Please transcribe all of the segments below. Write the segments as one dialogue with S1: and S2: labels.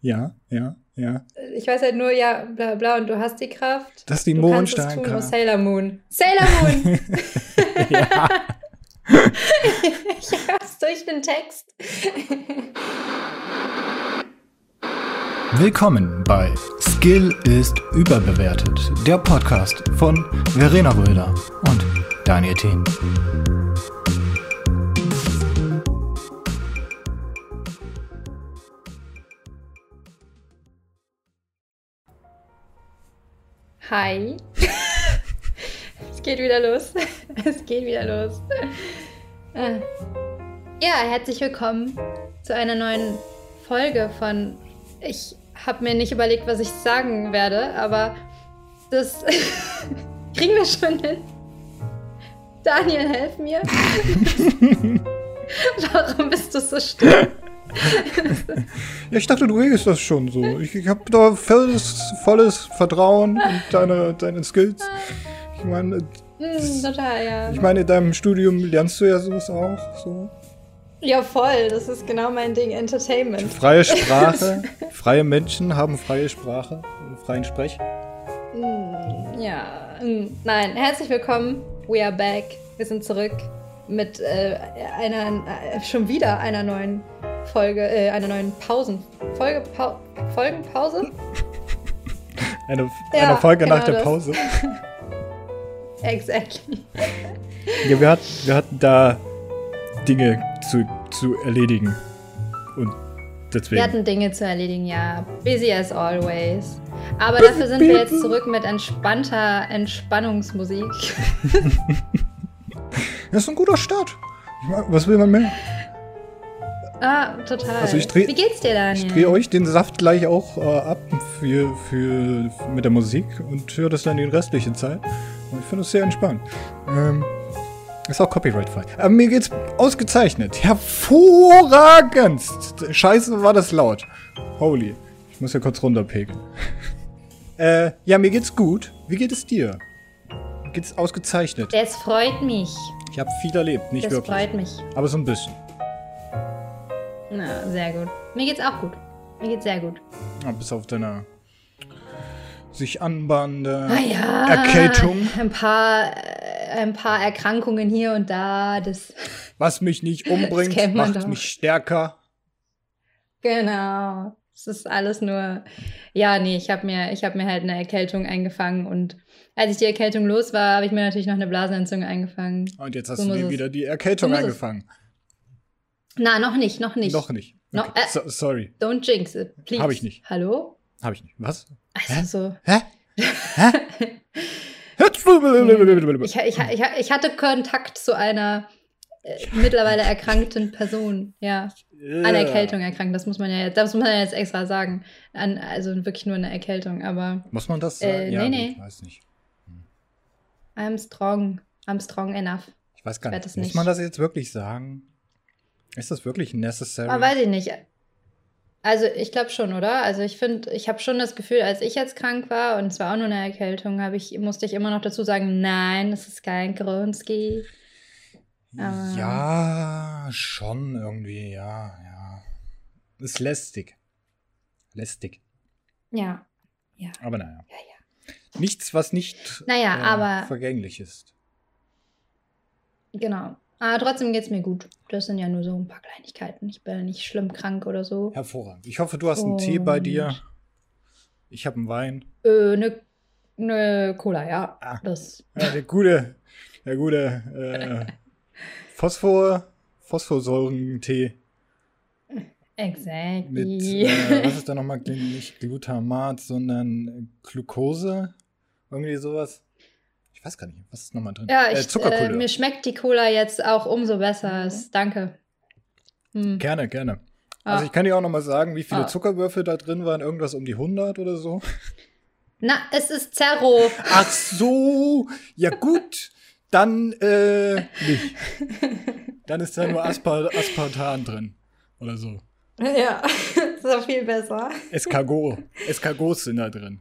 S1: Ja, ja, ja.
S2: Ich weiß halt nur, ja, bla bla, und du hast die Kraft.
S1: Das ist die Mondsteinkraft.
S2: Oh, Sailor Moon. Sailor Moon!
S1: ja.
S2: ich hab's durch den Text.
S1: Willkommen bei Skill ist überbewertet, der Podcast von Verena Röder und Daniel Thien.
S2: Hi. es geht wieder los. Es geht wieder los. Ah. Ja, herzlich willkommen zu einer neuen Folge von. Ich habe mir nicht überlegt, was ich sagen werde, aber das kriegen wir schon hin. Daniel, helf mir. Warum bist du so still?
S1: ja, ich dachte, du redest das schon so. Ich, ich habe da volles, volles Vertrauen in deine, deine Skills. Ich meine,
S2: mm, total, ja.
S1: Ich meine, in deinem Studium lernst du ja sowas auch. So.
S2: Ja, voll. Das ist genau mein Ding. Entertainment.
S1: Freie Sprache. freie Menschen haben freie Sprache, freien Sprech.
S2: Mm, ja, mm, nein. Herzlich willkommen. We are back. Wir sind zurück mit äh, einer, äh, schon wieder einer neuen Folge, äh, einer neuen Pausen. Folge, pa Folgenpause?
S1: eine, ja, eine Folge genau nach der das. Pause.
S2: exactly.
S1: ja, wir, hat, wir hatten da Dinge zu, zu erledigen. Und deswegen.
S2: Wir hatten Dinge zu erledigen, ja. Busy as always. Aber dafür sind wir jetzt zurück mit entspannter Entspannungsmusik.
S1: das ist ein guter Start. Was will man mehr?
S2: Ah, total.
S1: Also ich dreh,
S2: Wie geht's dir, Daniel?
S1: Ich drehe euch den Saft gleich auch äh, ab für, für, mit der Musik und höre das dann die restliche Zeit. Und ich finde es sehr entspannt. Ähm, ist auch copyright-frei. Aber mir geht's ausgezeichnet. Hervorragend! Scheiße, war das laut. Holy. Ich muss ja kurz runterpegeln. äh, ja, mir geht's gut. Wie geht es dir? Mir geht's ausgezeichnet.
S2: Es freut mich.
S1: Ich habe viel erlebt, nicht
S2: das
S1: wirklich.
S2: Es freut mich.
S1: Aber so ein bisschen.
S2: Na, sehr gut. Mir geht's auch gut. Mir geht's sehr gut.
S1: Ja, bis auf deine sich anbahnende
S2: ah, ja,
S1: Erkältung.
S2: Ein paar, äh, ein paar Erkrankungen hier und da. Das,
S1: Was mich nicht umbringt, macht doch. mich stärker.
S2: Genau. Es ist alles nur. Ja, nee, ich habe mir, hab mir halt eine Erkältung eingefangen und als ich die Erkältung los war, habe ich mir natürlich noch eine Blasenentzündung eingefangen.
S1: Und jetzt hast so du mir wieder die Erkältung so eingefangen.
S2: Na, noch nicht, noch nicht.
S1: Noch nicht.
S2: Okay. No, äh,
S1: so, sorry.
S2: Don't jinx it, please.
S1: Habe ich nicht.
S2: Hallo?
S1: Habe ich nicht. Was?
S2: Also
S1: Hä?
S2: so.
S1: Hä?
S2: ich, ich, ich, ich, hatte Kontakt zu einer äh, mittlerweile erkrankten Person. Ja. An Erkältung erkrankt. Das muss man ja jetzt, das muss man ja jetzt extra sagen. An, also wirklich nur eine Erkältung, aber.
S1: Muss man das sagen?
S2: Äh, ja, nee, nee.
S1: Ich weiß nicht. Hm.
S2: I'm strong. I'm strong enough.
S1: Ich weiß gar nicht. Muss nicht. man das jetzt wirklich sagen? Ist das wirklich necessary?
S2: Aber ah, weiß ich nicht. Also ich glaube schon, oder? Also ich finde, ich habe schon das Gefühl, als ich jetzt krank war und es war auch nur eine Erkältung, ich, musste ich immer noch dazu sagen, nein, das ist kein.
S1: Aber ja, schon irgendwie, ja, ja. Ist lästig. Lästig.
S2: Ja, ja.
S1: Aber naja.
S2: Ja, ja.
S1: Nichts, was nicht
S2: naja,
S1: äh,
S2: aber,
S1: vergänglich ist.
S2: Genau. Aber trotzdem geht es mir gut. Das sind ja nur so ein paar Kleinigkeiten. Ich bin nicht schlimm krank oder so.
S1: Hervorragend. Ich hoffe, du hast einen Tee bei dir. Ich habe einen Wein.
S2: Äh, eine ne Cola, ja. Ah. Das.
S1: Ja, der gute, der gute äh, Phosphor, Phosphorsäurentee.
S2: Exactly.
S1: Mit, äh, was ist da nochmal? Nicht Glutamat, sondern Glucose. Irgendwie sowas weiß gar nicht, was ist nochmal drin?
S2: Ja, ich, äh, mir schmeckt die Cola jetzt auch umso besser. Mhm. Danke.
S1: Hm. Gerne, gerne. Ah. Also ich kann dir auch nochmal sagen, wie viele ah. Zuckerwürfel da drin waren. Irgendwas um die 100 oder so.
S2: Na, es ist Zerro.
S1: Ach so, ja gut. Dann äh, nicht. Dann ist da nur Aspar Aspartan drin. Oder so.
S2: Ja, das ist auch viel besser.
S1: Escargot. Escargots sind da drin.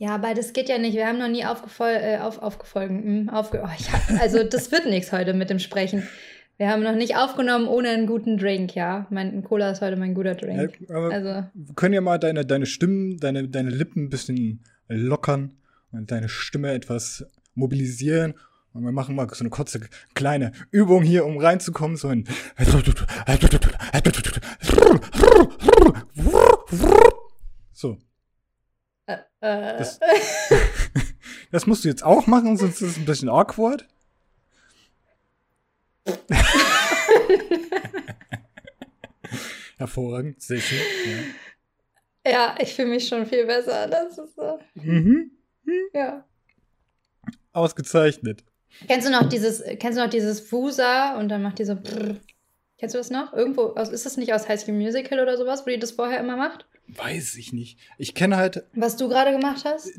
S2: Ja, aber das geht ja nicht. Wir haben noch nie aufgefol äh, auf, aufgefolgen. Hm, aufge oh, hab, also, das wird nichts heute mit dem Sprechen. Wir haben noch nicht aufgenommen ohne einen guten Drink, ja. Mein Cola ist heute mein guter Drink.
S1: Ja,
S2: Also,
S1: wir können ja mal deine, deine Stimmen, deine, deine Lippen ein bisschen lockern und deine Stimme etwas mobilisieren. Und wir machen mal so eine kurze kleine Übung hier, um reinzukommen. So ein so.
S2: Äh, äh,
S1: Das, das musst du jetzt auch machen, sonst ist es ein bisschen awkward. Hervorragend, sehr schön. Ja.
S2: ja, ich fühle mich schon viel besser. Das ist so.
S1: Mhm.
S2: Ja.
S1: Ausgezeichnet.
S2: Kennst du noch dieses, kennst du noch dieses Wusa und dann macht die so brrr. Kennst du das noch? Irgendwo, aus, ist das nicht aus High School Musical oder sowas, wo die das vorher immer macht?
S1: Weiß ich nicht. Ich kenne halt
S2: Was du gerade gemacht hast?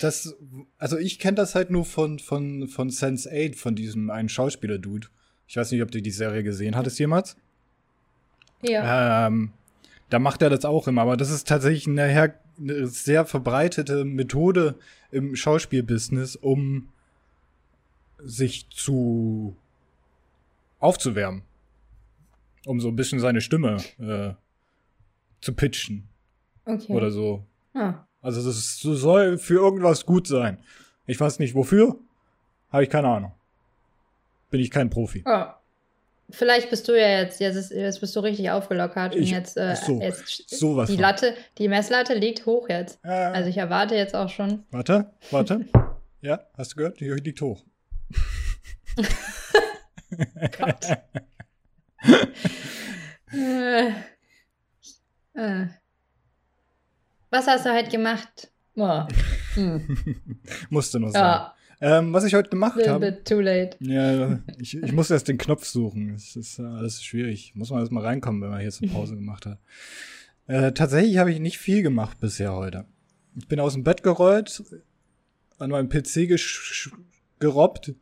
S1: das, also ich kenne das halt nur von, von, von Sense 8, von diesem einen Schauspieler-Dude. Ich weiß nicht, ob du die Serie gesehen hattest jemals.
S2: Ja.
S1: Ähm, da macht er das auch immer, aber das ist tatsächlich eine, eine sehr verbreitete Methode im Schauspielbusiness, um sich zu aufzuwärmen. Um so ein bisschen seine Stimme äh, zu pitchen
S2: Okay.
S1: oder so.
S2: Ah.
S1: Also das soll für irgendwas gut sein. Ich weiß nicht wofür, habe ich keine Ahnung. Bin ich kein Profi.
S2: Ja. Vielleicht bist du ja jetzt, jetzt, ist, jetzt bist du richtig aufgelockert und
S1: Ich-
S2: jetzt, äh,
S1: so,
S2: jetzt
S1: sowas
S2: die
S1: von.
S2: Latte, die Messlatte liegt hoch jetzt.
S1: Äh,
S2: Also ich erwarte jetzt auch schon.
S1: warte, warte. Ja, hast du gehört? Die liegt hoch.
S2: Gott. äh, äh. Was hast du heute gemacht? Oh. Hm.
S1: Musste noch sein.
S2: Ja,
S1: Ähm, was ich heute gemacht
S2: little
S1: habe.
S2: bit too late.
S1: Ja, ich, ich muss erst den Knopf suchen. Es ist äh, alles schwierig. Muss man erst mal reinkommen, wenn man hier zur Pause gemacht hat. Äh, tatsächlich habe ich nicht viel gemacht bisher heute. Ich bin aus dem Bett gerollt, an meinem PC gerobbt,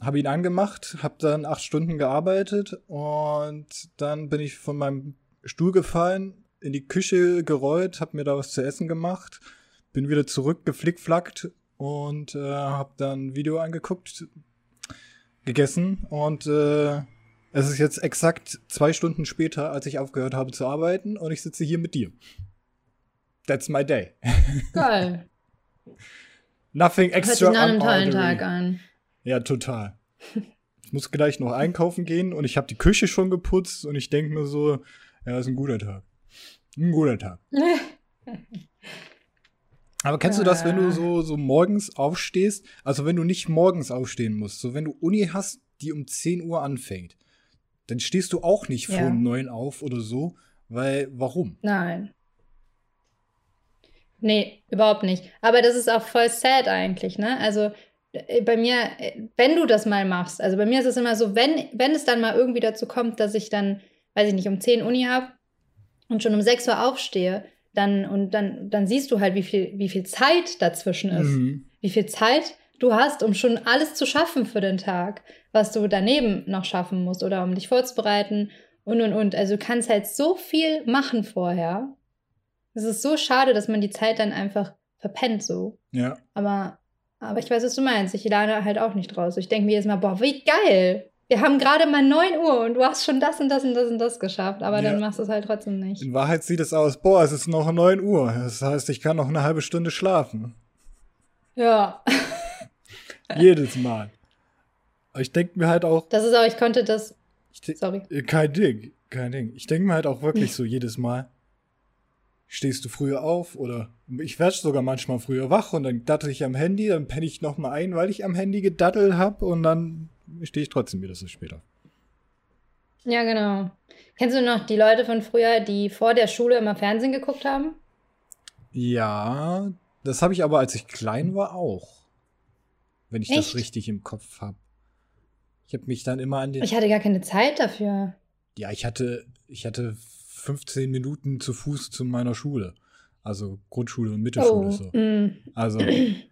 S1: habe ihn angemacht, habe dann acht Stunden gearbeitet und dann bin ich von meinem Stuhl gefallen, in die Küche gerollt, habe mir da was zu essen gemacht, bin wieder zurück, geflickflackt und äh, habe dann ein Video angeguckt, gegessen und äh, es ist jetzt exakt zwei Stunden später, als ich aufgehört habe zu arbeiten und ich sitze hier mit dir. That's my day.
S2: Geil.
S1: Nothing
S2: Hört sich
S1: extra.
S2: nach einem tollen. Tag an.
S1: Ja, total. Ich muss gleich noch einkaufen gehen und ich habe die Küche schon geputzt und ich denke mir so, ja, ist ein guter Tag. Ein guter Tag. Aber kennst du das, wenn du
S2: Ah.
S1: so, so morgens aufstehst? Also wenn du nicht morgens aufstehen musst, so wenn du Uni hast, die um 10 Uhr anfängt, dann stehst du auch nicht
S2: Ja.
S1: vor um 9 auf oder so, weil warum?
S2: Nein. Nee, überhaupt nicht. Aber das ist auch voll sad eigentlich, ne? Also äh, bei mir, äh, wenn du das mal machst, also bei mir ist es immer so, wenn, wenn es dann mal irgendwie dazu kommt, dass ich dann, weiß ich nicht, um 10 Uni habe und schon um 6 Uhr aufstehe, dann und dann, dann siehst du halt, wie viel, wie viel Zeit dazwischen ist.
S1: Mhm.
S2: Wie viel Zeit du hast, um schon alles zu schaffen für den Tag, was du daneben noch schaffen musst oder um dich vorzubereiten und und und. Also du kannst halt so viel machen vorher. Es ist so schade, dass man die Zeit dann einfach verpennt so.
S1: Ja.
S2: Aber, aber ich weiß, was du meinst. Ich lerne halt auch nicht draus. Ich denke mir jedes Mal, boah, wie geil. Wir haben gerade mal 9 Uhr und du hast schon das und das und das und das geschafft. Aber
S1: Ja.
S2: dann machst du es halt trotzdem nicht.
S1: In Wahrheit sieht es aus, boah, es ist noch 9 Uhr. Das heißt, ich kann noch eine halbe Stunde schlafen.
S2: Ja.
S1: Jedes Mal. Aber ich denke mir halt auch,
S2: Das ist auch, ich konnte das.
S1: ich
S2: Sorry.
S1: Äh, Kein Ding, kein Ding. Ich denke mir halt auch wirklich so jedes Mal, stehst du früher auf oder ich werde sogar manchmal früher wach und dann dattel ich am Handy, dann penne ich noch mal ein, weil ich am Handy gedattelt hab und dann stehe ich trotzdem wieder so später.
S2: Ja, genau. Kennst du noch die Leute von früher, die vor der Schule immer Fernsehen geguckt haben?
S1: Ja, das habe ich aber, als ich klein war, auch. Wenn ich das
S2: Echt?
S1: richtig im Kopf habe. Ich habe mich dann immer an den.
S2: Ich hatte gar keine Zeit dafür.
S1: Ja, ich hatte, ich hatte 15 Minuten zu Fuß zu meiner Schule. Also Grundschule und Mittelschule
S2: Oh,
S1: so.
S2: mm.
S1: Also,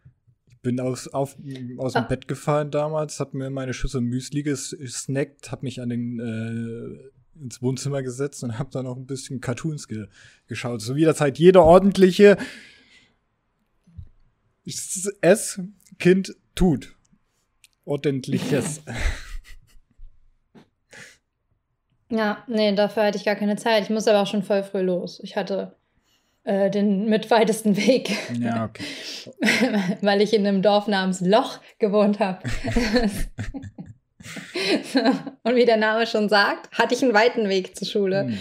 S1: bin aus, auf, aus dem
S2: Ah.
S1: Bett gefallen damals, hab mir meine Schüssel Müsli ges- gesnackt, hab mich an den, äh, ins Wohnzimmer gesetzt und hab dann noch ein bisschen Cartoons ge geschaut. So wie das halt jeder ordentliche S, Kind, tut. Ordentliches.
S2: Ja, nee, dafür hatte ich gar keine Zeit. Ich musste aber auch schon voll früh los. Ich hatte äh, den mitweitesten Weg.
S1: Ja, okay.
S2: Weil ich in einem Dorf namens Loch gewohnt habe. Und wie der Name schon sagt, hatte ich einen weiten Weg zur Schule.
S1: Hm.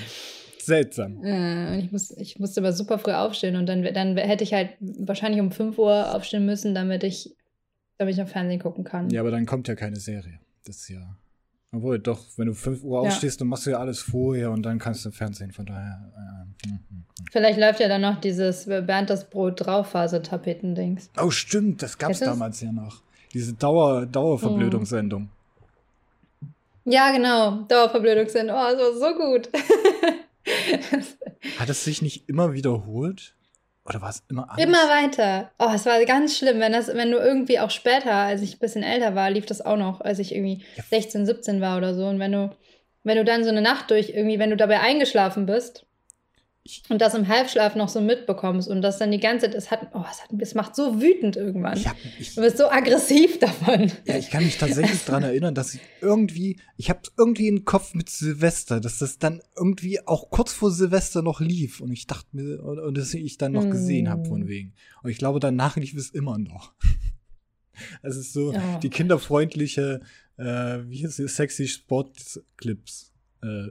S1: Seltsam.
S2: Äh, ich, muss, ich musste aber super früh aufstehen und dann, dann hätte ich halt wahrscheinlich um 5 Uhr aufstehen müssen, damit ich, damit ich noch Fernsehen gucken kann.
S1: Ja, aber dann kommt ja keine Serie. Das ist ja. Obwohl, doch, wenn du 5 Uhr
S2: Ja.
S1: aufstehst, dann machst du ja alles vorher und dann kannst du Fernsehen, von daher. Äh, hm, hm.
S2: Vielleicht läuft ja dann noch dieses Bernd das Brot Draufphase-Tapeten-Dings.
S1: Oh, stimmt, das gab's
S2: Ist es?
S1: damals ja noch. Diese Dauer, Dauerverblödungssendung.
S2: Ja, genau. Dauerverblödung sind. Oh, das war so gut.
S1: Hat es sich nicht immer wiederholt? Oder war es immer anders?
S2: Immer weiter. Oh, es war ganz schlimm, wenn das, wenn du irgendwie auch später, als ich ein bisschen älter war, lief das auch noch, als ich irgendwie
S1: Ja.
S2: 16, 17 war oder so. Und wenn du, wenn du dann so eine Nacht durch irgendwie, wenn du dabei eingeschlafen bist und das im Halbschlaf noch so mitbekommst und das dann die ganze Zeit, es hat, oh, es, hat, es macht so wütend irgendwann.
S1: Ich, hab, ich,
S2: Du wirst so aggressiv davon.
S1: ja, ich kann mich tatsächlich daran erinnern, dass ich irgendwie, ich habe irgendwie im Kopf mit Silvester, dass das dann irgendwie auch kurz vor Silvester noch lief und ich dachte mir, und, und das ich dann noch gesehen habe von
S2: Mm.
S1: wegen. Und ich glaube, danach lief es immer noch. Es ist so
S2: Ja.
S1: die kinderfreundliche, äh, wie hieß es, sexy Sportclips. Äh,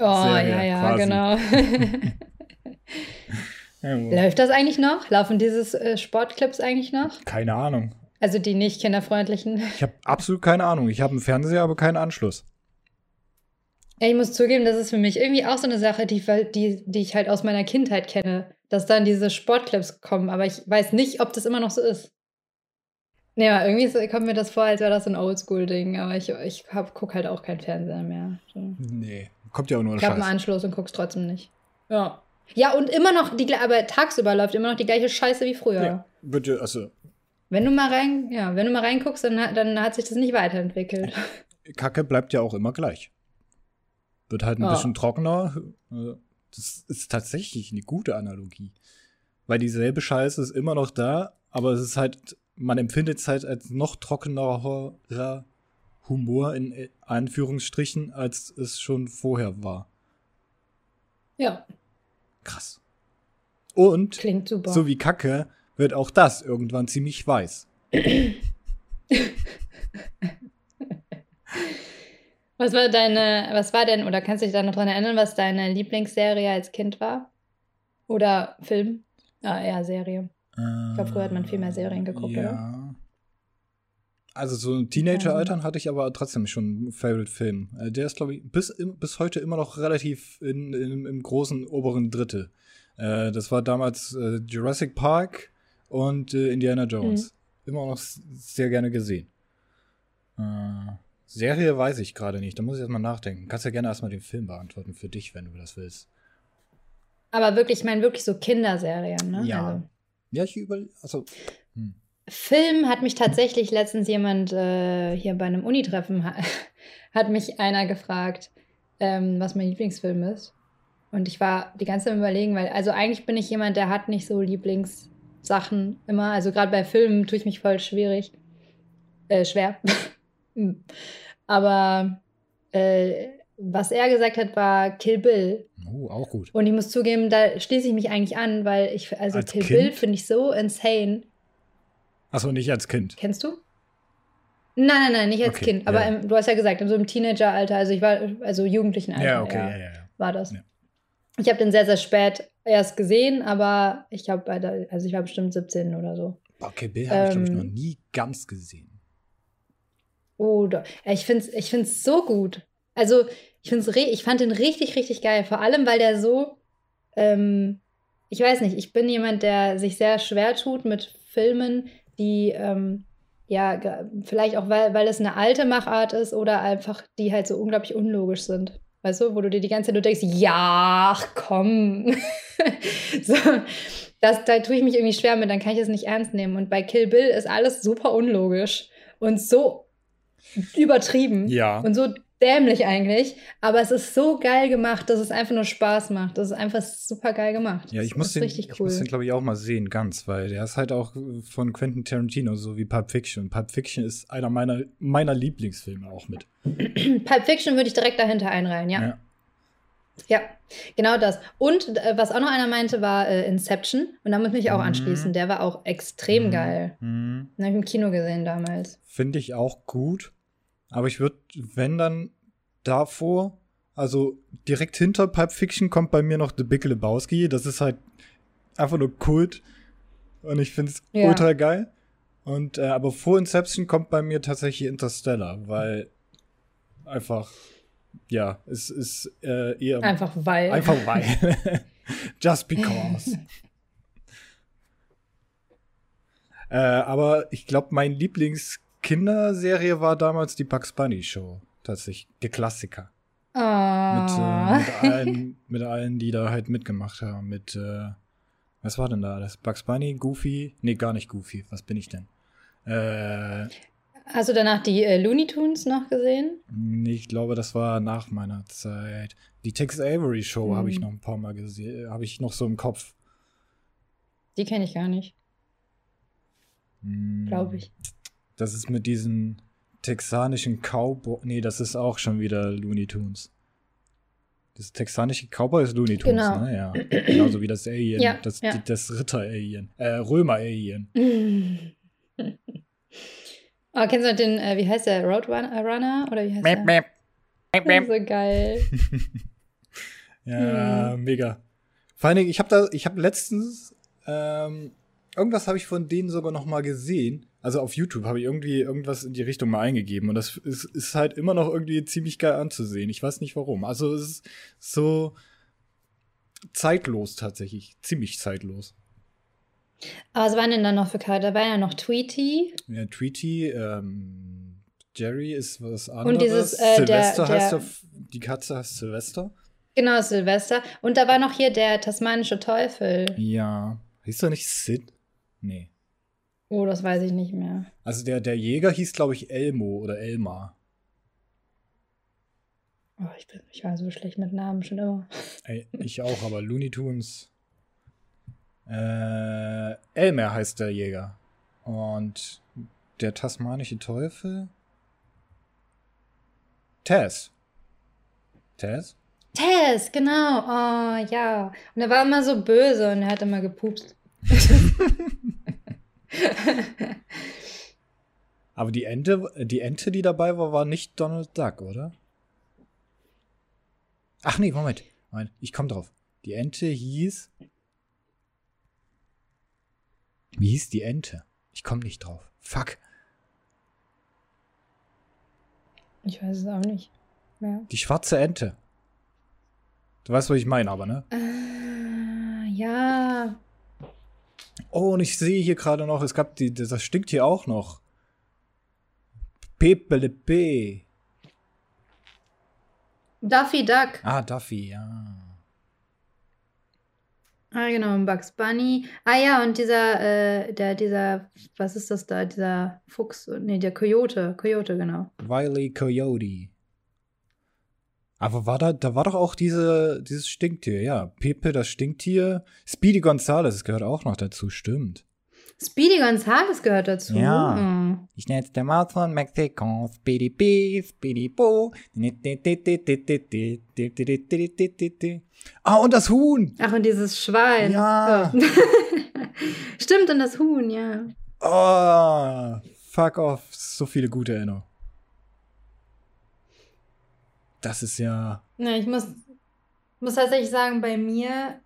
S2: Oh,
S1: Serie
S2: ja, ja,
S1: quasi.
S2: genau. Läuft das eigentlich noch? Laufen diese äh, Sportclips eigentlich noch?
S1: keine Ahnung.
S2: Also die nicht kinderfreundlichen.
S1: Ich habe absolut keine Ahnung. Ich habe einen Fernseher, aber keinen Anschluss.
S2: Ja, ich muss zugeben, das ist für mich irgendwie auch so eine Sache, die, die, die ich halt aus meiner Kindheit kenne, dass dann diese Sportclips kommen, aber ich weiß nicht, ob das immer noch so ist. Nee, aber irgendwie kommt mir das vor, als wäre das ein Oldschool-Ding, aber ich, ich hab, guck halt auch keinen Fernseher mehr. So.
S1: Nee, kommt ja auch nur
S2: Ich habe einen
S1: Scheiß.
S2: Anschluss und guck's trotzdem nicht. Ja. Ja, und immer noch, die, aber tagsüber läuft immer noch die gleiche Scheiße wie früher.
S1: Ja, ja, also
S2: Wenn du mal rein, ja, wenn du mal reinguckst, dann, hat- dann hat sich das nicht weiterentwickelt.
S1: Kacke bleibt ja auch immer gleich. Wird halt ein
S2: Ja.
S1: bisschen trockener. Äh, Das ist tatsächlich eine gute Analogie. Weil dieselbe Scheiße ist immer noch da, aber es ist halt, man empfindet es halt als noch trockenerer Humor in Anführungsstrichen, als es schon vorher war.
S2: Ja,
S1: Krass. Und
S2: klingt super.
S1: so wie Kacke wird auch das irgendwann ziemlich weiß.
S2: Was war deine, was war denn, oder kannst du dich da noch dran erinnern, was deine Lieblingsserie als Kind war? Oder Film? Ah, eher Serie.
S1: Ich
S2: glaub, früher hat man viel mehr Serien geguckt,
S1: ja.
S2: oder?
S1: Also so ein Teenager-Altern hatte ich aber trotzdem schon einen Favorite-Film. Äh, Der ist, glaube ich, bis, bis heute immer noch relativ in, in, im großen oberen Drittel. Äh, das war damals äh, Jurassic Park und äh, Indiana Jones. Immer noch sehr gerne gesehen. Serie weiß ich gerade nicht, da muss ich erstmal nachdenken. Kannst ja gerne erstmal den Film beantworten für dich, wenn du das willst.
S2: Aber wirklich, ich meine wirklich so Kinderserien, ne?
S1: Ja.
S2: Also,
S1: Ja, ich über. Also. Hm.
S2: Film hat mich tatsächlich letztens jemand äh, hier bei einem Unitreffen ha hat mich einer gefragt, ähm, was mein Lieblingsfilm ist. Und ich war die ganze Zeit überlegen, weil, also eigentlich bin ich jemand, der hat nicht so Lieblingssachen immer. Also gerade bei Filmen tue ich mich voll schwierig. Äh, schwer. Aber äh, was er gesagt hat, war Kill Bill.
S1: Oh, auch gut.
S2: Und ich muss zugeben, da schließe ich mich eigentlich an, weil ich, also
S1: Als
S2: Kill
S1: Kind?
S2: Bill finde ich so insane.
S1: Achso, nicht als Kind.
S2: Kennst du? Nein, nein, nein, nicht als
S1: Okay,
S2: Kind. Aber
S1: ja.
S2: im, du hast ja gesagt, so einem Teenageralter, also ich war, also jugendlichen Alter.
S1: Ja, okay, ja, ja, ja.
S2: War das. Ich habe den sehr, sehr spät erst gesehen, aber ich habe also ich war bestimmt 17 oder so.
S1: Okay, Bill habe ich, glaube ich,
S2: Ähm,
S1: noch nie ganz gesehen.
S2: Oder ich finde es ich find's so gut. Also ich, find's re ich fand den richtig, richtig geil. Vor allem, weil der so, ähm, ich weiß nicht, ich bin jemand, der sich sehr schwer tut mit Filmen, die, ähm, ja, vielleicht auch, weil, weil es eine alte Machart ist oder einfach, die halt so unglaublich unlogisch sind. Weißt du, wo du dir die ganze Zeit nur denkst, ja, ach, komm. so, das, da tue ich mich irgendwie schwer mit, dann kann ich das nicht ernst nehmen. Und bei Kill Bill ist alles super unlogisch und so übertrieben
S1: Ja.
S2: und so dämlich eigentlich, aber es ist so geil gemacht, dass es einfach nur Spaß macht. Das ist einfach super geil gemacht.
S1: Ja, ich
S2: das
S1: muss
S2: ist
S1: den,
S2: richtig
S1: ich
S2: cool.
S1: muss den glaube ich auch mal sehen, ganz, weil der ist halt auch von Quentin Tarantino, so wie Pulp Fiction. Pulp Fiction ist einer meiner, meiner Lieblingsfilme auch mit.
S2: Pulp Fiction würde ich direkt dahinter einreihen, ja.
S1: Ja.
S2: Ja, genau das. Und äh, was auch noch einer meinte, war äh, Inception. Und da muss ich mich auch
S1: Mhm.
S2: anschließen. Der war auch extrem geil.
S1: Mhm.
S2: Den habe ich im Kino gesehen damals.
S1: Finde ich auch gut. Aber ich würde, wenn dann davor, also direkt hinter Pulp Fiction kommt bei mir noch The Big Lebowski. Das ist halt einfach nur Kult. Und ich finde es
S2: Ja.
S1: ultra geil. Und äh, aber vor Inception kommt bei mir tatsächlich Interstellar, weil einfach, ja, es ist äh, eher
S2: Einfach weil.
S1: einfach weil. Just because. äh, aber ich glaube, mein Lieblingskinderserie war damals die Bugs Bunny Show. Tatsächlich, der Klassiker. Mit,
S2: Ah.
S1: äh, mit, allen, mit allen, die da halt mitgemacht haben. Mit, äh, was war denn da? Das Bugs Bunny, Goofy? Nee, gar nicht Goofy. Was bin ich denn? Äh,
S2: Hast du danach die äh, Looney Tunes noch gesehen?
S1: nee, ich glaube, das war nach meiner Zeit. Die Tex Avery Show habe ich noch ein paar Mal gesehen. Habe ich noch so im Kopf.
S2: Die kenne ich gar nicht,
S1: Hm,
S2: glaube ich.
S1: Das ist mit diesen texanischen Cowboy. Nee, das ist auch schon wieder Looney Tunes. Das texanische Cowboy ist Looney Tunes,
S2: Genau.
S1: ne? Ja. Genauso wie das Alien.
S2: Ja,
S1: das,
S2: ja.
S1: das Ritter-Alien. Äh, Römer-Alien.
S2: oh, kennst du den, äh, wie heißt der, Roadrunner Runner? Oder wie heißt der? Das ist so geil.
S1: Ja,
S2: Hm.
S1: mega. Vor allen Dingen, ich habe da, ich habe letztens ähm, irgendwas habe ich von denen sogar noch mal gesehen. Also auf YouTube habe ich irgendwie irgendwas in die Richtung mal eingegeben und das ist, ist halt immer noch irgendwie ziemlich geil anzusehen. Ich weiß nicht warum. Also es ist so zeitlos tatsächlich, ziemlich zeitlos.
S2: Aber was waren denn da noch für Charakter? Da war ja noch Tweety.
S1: Ja, Tweety, ähm, Jerry ist was anderes.
S2: dieses, äh,
S1: Silvester
S2: der-
S1: heißt der, die Katze heißt Silvester.
S2: Genau, Silvester. Und da war noch hier der tasmanische Teufel.
S1: Ja. Hieß er nicht Sid? Nee.
S2: Oh, das weiß ich nicht mehr.
S1: Also der, der Jäger hieß, glaube ich, Elmo oder Elmar.
S2: Oh, ich, bin, ich war so schlecht mit Namen schon immer.
S1: Ey, ich auch, aber Looney Tunes. Äh, Elmer heißt der Jäger. Und der tasmanische Teufel? Tess. Tess?
S2: Tess, genau. Oh, ja. Und er war immer so böse und er hat immer gepupst.
S1: Aber die Ente, die Ente, die dabei war, war nicht Donald Duck, oder? Ach nee, Moment. Moment, ich komm drauf. Die Ente hieß. Wie hieß die Ente? Ich komm nicht drauf. Fuck.
S2: Ich weiß es auch nicht. Ja.
S1: Die schwarze Ente. Du weißt, was ich meine, aber, ne?
S2: Ah, ja.
S1: Oh, und ich sehe hier gerade noch, es gab die, das stinkt hier auch noch. Pepe le P.
S2: Duffy Duck.
S1: Ah, Duffy, ja.
S2: Ah, genau, Bugs Bunny. Ah ja, und dieser, äh, der, dieser, was ist das da? Dieser Fuchs, nee, der Coyote. Coyote, genau.
S1: Wiley Coyote. Aber war da, da war doch auch diese, dieses Stinktier, ja. Pepe, das Stinktier. Speedy Gonzales gehört auch noch dazu, stimmt.
S2: Speedy Gonzales gehört dazu.
S1: Ja.
S2: Hm.
S1: Ich nenne jetzt der Maus von Mexiko. Speedy B, Speedy Bo. Ah, und das Huhn.
S2: Ach, und dieses Schwein.
S1: Ja.
S2: Oh. Stimmt, und das Huhn, ja.
S1: Oh, fuck off. So viele gute Erinnerungen. Das ist ja.
S2: Ja, ich muss, muss tatsächlich sagen, bei mir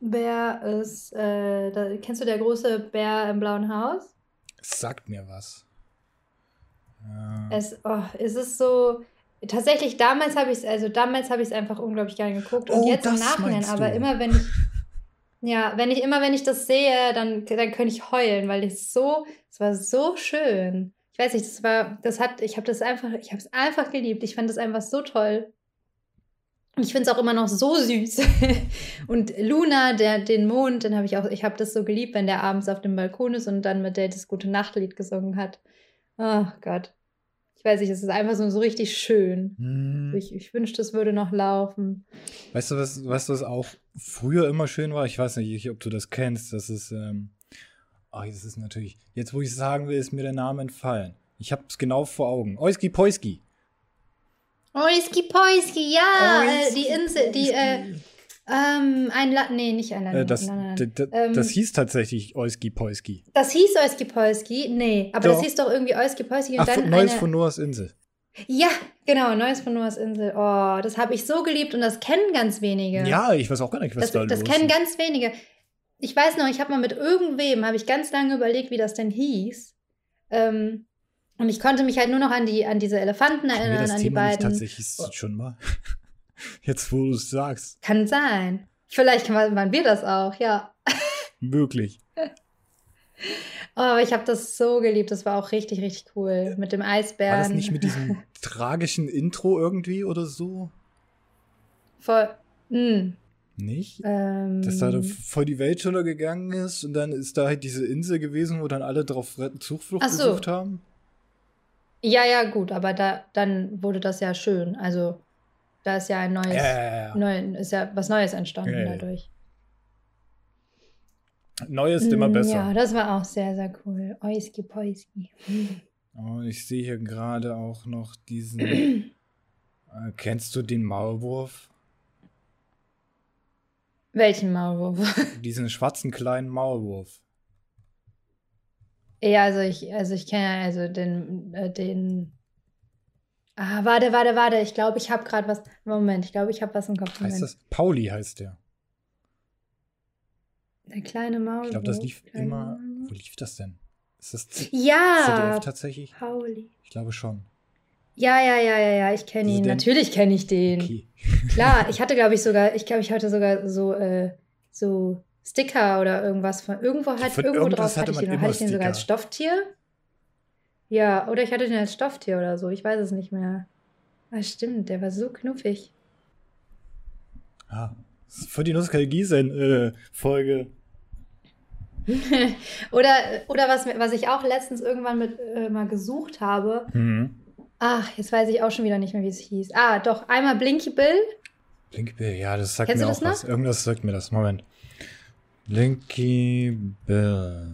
S2: wäre es, äh, da, kennst du der große Bär im blauen Haus?
S1: Sagt mir was. Ja.
S2: Es, oh, es ist so, tatsächlich damals habe ich es, also damals habe ich es einfach unglaublich gerne geguckt und
S1: Oh,
S2: jetzt im Nachhinein, aber immer wenn ich, ja, wenn ich, immer wenn ich das sehe, dann, dann könnte ich heulen, weil es so, es war so schön. Ich weiß nicht, das war, das hat, ich habe das einfach, ich habe es einfach geliebt. Ich fand das einfach so toll. Ich finde es auch immer noch so süß. und Luna, der, den Mond, den habe ich auch, ich habe das so geliebt, wenn der abends auf dem Balkon ist und dann mit der das gute Nachtlied gesungen hat. Oh Gott. Ich weiß nicht, es ist einfach so, so richtig schön.
S1: Hm.
S2: Ich, ich wünschte, es würde noch laufen.
S1: Weißt du, was, weißt du, was auch früher immer schön war? Ich weiß nicht, ob du das kennst. Das ist, ähm, ah, das ist natürlich, jetzt wo ich sagen will, ist mir der Name entfallen. Ich habe es genau vor Augen. Oiski Poiski.
S2: Oiski Poiski, ja, äh,
S1: Oiski
S2: die Insel, die, äh, ähm, ein Land, nee, nicht ein Land.
S1: Äh, das,
S2: nein, nein, Ähm,
S1: das hieß tatsächlich Oiski Poiski.
S2: Das hieß Oiski Poiski, nee, aber das
S1: Doch.
S2: hieß doch irgendwie Oiski Poiski und
S1: Ach,
S2: dann
S1: Neues
S2: eine,
S1: von Noahs Insel.
S2: Ja, genau, Neues von Noahs Insel. Oh, das habe ich so geliebt und das kennen ganz wenige.
S1: Ja, ich weiß auch gar nicht, was
S2: das,
S1: da
S2: das
S1: los
S2: kennen
S1: ist.
S2: ganz wenige. Ich weiß noch, ich habe mal mit irgendwem, habe ich ganz lange überlegt, wie das denn hieß. Ähm, und ich konnte mich halt nur noch an, die, an diese Elefanten erinnern,
S1: das
S2: an die
S1: Thema nicht
S2: beiden.
S1: tatsächlich schon mal? Jetzt, wo du es sagst.
S2: Kann sein. Vielleicht waren wir das auch, ja.
S1: Wirklich.
S2: Oh, aber ich habe das so geliebt. Das war auch richtig, richtig cool. Mit dem Eisbären.
S1: War das nicht mit diesem tragischen Intro irgendwie oder so?
S2: Voll. Mm,
S1: Nicht?
S2: ähm,
S1: Dass da voll die Welt schon gegangen ist und dann ist da halt diese Insel gewesen, wo dann alle drauf Zuflucht
S2: so.
S1: gesucht haben.
S2: ja, ja, gut, aber da, dann wurde das ja schön. Also, da ist ja ein neues.
S1: Ja, ja, ja.
S2: Neu, ist ja was Neues entstanden dadurch.
S1: Neu ist immer
S2: Mm,
S1: besser.
S2: Ja, das war auch sehr, sehr cool. Oiski Poiski.
S1: Oh, ich sehe hier gerade auch noch diesen. äh, kennst du den Maulwurf?
S2: Welchen Maulwurf?
S1: Diesen schwarzen kleinen Maulwurf.
S2: ja, also ich, also ich kenne ja also den, äh, den. Ah, warte, warte, warte. Ich glaube, ich habe gerade was. Moment, ich glaube, ich habe was im Kopf.
S1: Heißt
S2: Moment.
S1: das? Pauli heißt der.
S2: Der kleine Maulwurf.
S1: Ich glaube, das lief immer. Wo lief das denn? Ist das Z
S2: Ja,
S1: ZDF tatsächlich?
S2: Pauli.
S1: Ich glaube schon.
S2: Ja, ja, ja, ja, ja, ich kenne ihn.
S1: den-
S2: Natürlich kenne ich den.
S1: Okay.
S2: Klar, ich hatte, glaube ich, sogar, ich glaube, ich hatte sogar so, äh, so Sticker oder irgendwas von. Irgendwo hat
S1: Von
S2: irgendwo drauf hatte
S1: hatte
S2: ich den. Hatte ich den sogar als. Stofftier? Ja, oder ich hatte den als Stofftier oder so. Ich weiß es nicht mehr. Ah, stimmt, der war so knuffig.
S1: Ah, das ist voll die Nostalgie-Folge.
S2: oder oder was, was ich auch letztens irgendwann mit äh, mal gesucht habe.
S1: Hm.
S2: Ach, jetzt weiß ich auch schon wieder nicht mehr, wie es hieß. Ah, doch, einmal Blinky Bill.
S1: Blinky Bill, ja, das sagt
S2: Kennst
S1: mir auch
S2: das
S1: was. Irgendwas sagt mir das. Moment. Blinky Bill.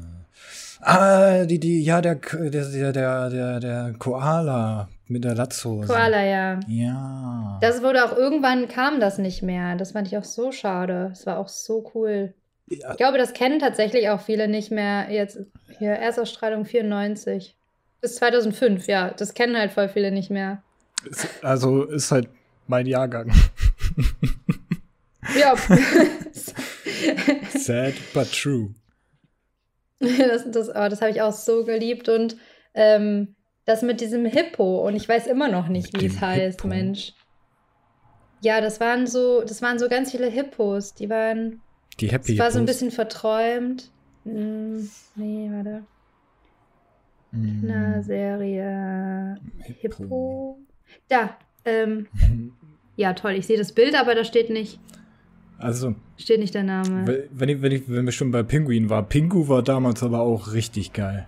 S1: Ah, die, die, ja, der, der, der, der, der, Koala mit der Latzhose.
S2: Koala, ja.
S1: Ja.
S2: Das wurde auch irgendwann kam das nicht mehr. Das fand ich auch so schade. Das war auch so cool.
S1: ja
S2: Ich glaube, das kennen tatsächlich auch viele nicht mehr. Jetzt hier Erstausstrahlung 94 bis 2005. Ja, das kennen halt voll viele nicht mehr.
S1: ist- also ist halt mein Jahrgang.
S2: Ja,
S1: Sad but true.
S2: das, das, oh, das habe ich auch so geliebt und ähm, das mit diesem Hippo und ich weiß immer noch nicht, wie es heißt,
S1: Hippo?
S2: Mensch. Ja, das waren so, das waren so ganz viele Hippos. Die waren,
S1: Die Happy
S2: es war so ein bisschen verträumt. Hm, nee, warte.
S1: Mm,
S2: Na, Serie. Hippo. Da. Ähm, ja, toll. Ich sehe das Bild, aber da steht nicht,
S1: Also,
S2: steht nicht der Name.
S1: we- wenn, ich, wenn, ich, wenn wir schon bei Pinguin war, Pingu war damals aber auch richtig geil.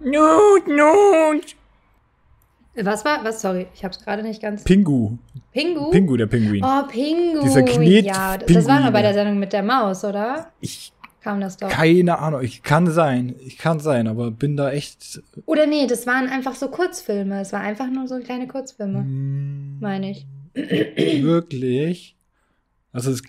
S1: Not, not.
S2: Was war? Was? Sorry, ich habe es gerade nicht ganz.
S1: Pingu.
S2: Pingu?
S1: Pingu, der Pinguin.
S2: Oh, Pingu.
S1: Dieser Knet-
S2: Ja, das war mal bei der Sendung mit der Maus, oder?
S1: Ich,
S2: Kam das doch.
S1: keine Ahnung, ich kann sein, ich kann sein, aber bin da echt.
S2: Oder nee, das waren einfach so Kurzfilme. Es war einfach nur so kleine Kurzfilme,
S1: mm,
S2: meine ich.
S1: Wirklich? Also es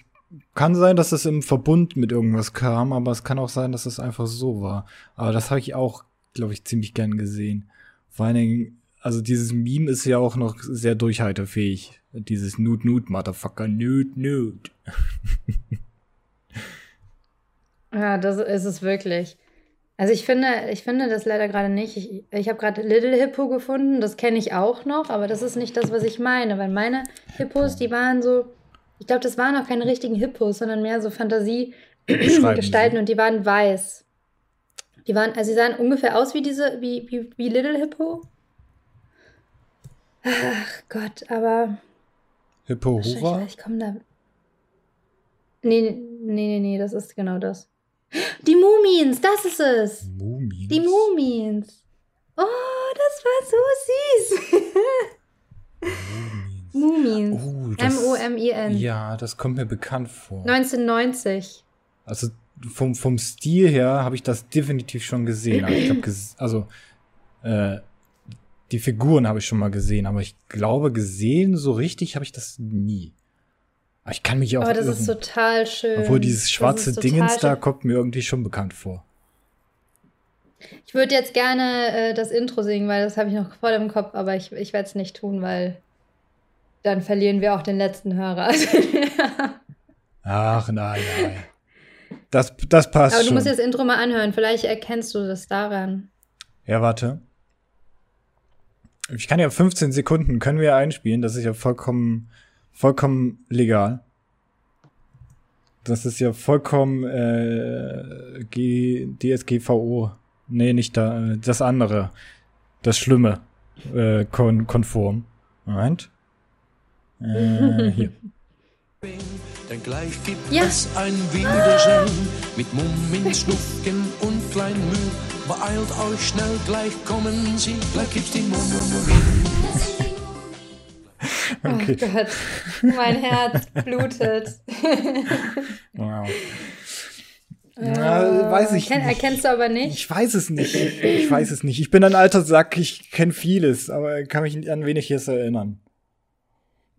S1: kann sein, dass es im Verbund mit irgendwas kam, aber es kann auch sein, dass es einfach so war. Aber das habe ich auch, glaube ich, ziemlich gern gesehen. Vor allen Dingen, also dieses Meme ist ja auch noch sehr durchhaltefähig. Dieses Nut Nut Motherfucker Nut Nut.
S2: Ja, das ist es wirklich. Also ich finde, ich finde das leider gerade nicht. Ich, ich habe gerade Little Hippo gefunden, das kenne ich auch noch, aber das ist nicht das, was ich meine, weil meine Hippos, die waren so, ich glaube, das waren auch keine richtigen Hippos, sondern mehr so Fantasiegestalten
S1: Sie.
S2: und die waren weiß. Die waren, also sie sahen ungefähr aus wie diese, wie, wie, wie Little Hippo. Ach Gott, aber
S1: Hippo
S2: ich,
S1: Hurra?
S2: ich komme da. Nee, nee, nee, nee, das ist genau das. Die Mumiens, das ist es.
S1: Mumien.
S2: Die Mumiens. Oh, das war so süß. Mumins.
S1: Oh,
S2: M-O-M-I-N.
S1: Ja, das kommt mir bekannt vor.
S2: 1990.
S1: Also vom, vom Stil her habe ich das definitiv schon gesehen. Aber ich ges also äh, die Figuren habe ich schon mal gesehen, aber ich glaube, gesehen so richtig habe ich das nie. Aber ich kann mich auch
S2: Aber das
S1: irren.
S2: ist total schön.
S1: Obwohl dieses schwarze Dingens da kommt mir irgendwie schon bekannt vor.
S2: Ich würde jetzt gerne äh, das Intro singen, weil das habe ich noch voll im Kopf, aber ich, ich werde es nicht tun, weil dann verlieren wir auch den letzten Hörer.
S1: Ach nein, nein. Das, das passt
S2: aber du
S1: schon.
S2: musst das Intro mal anhören. Vielleicht erkennst du das daran.
S1: Ja, warte. Ich kann ja 15 Sekunden können wir einspielen. Das ist ja vollkommen, vollkommen legal. Das ist ja vollkommen äh, G, DSGVO. Nee, nicht da, äh, das andere. Das Schlimme. Äh, kon konform. Moment. Äh, hier.
S3: Denn gleich gibt
S2: Ja.
S3: es ein Wiedersehen mit Mummin, Schnuffchen und Klein Müh. Beeilt euch schnell, gleich kommen sie, gleich gibt's die Mummin.
S1: Okay.
S2: Oh Gott, mein Herz blutet.
S1: Wow. Ja, weiß ich
S2: Kenn,
S1: nicht.
S2: Erkennst du aber nicht?
S1: Ich weiß es nicht. Ich weiß es nicht. Ich bin ein alter Sack, ich kenne vieles, aber kann mich an wenig jetzt erinnern.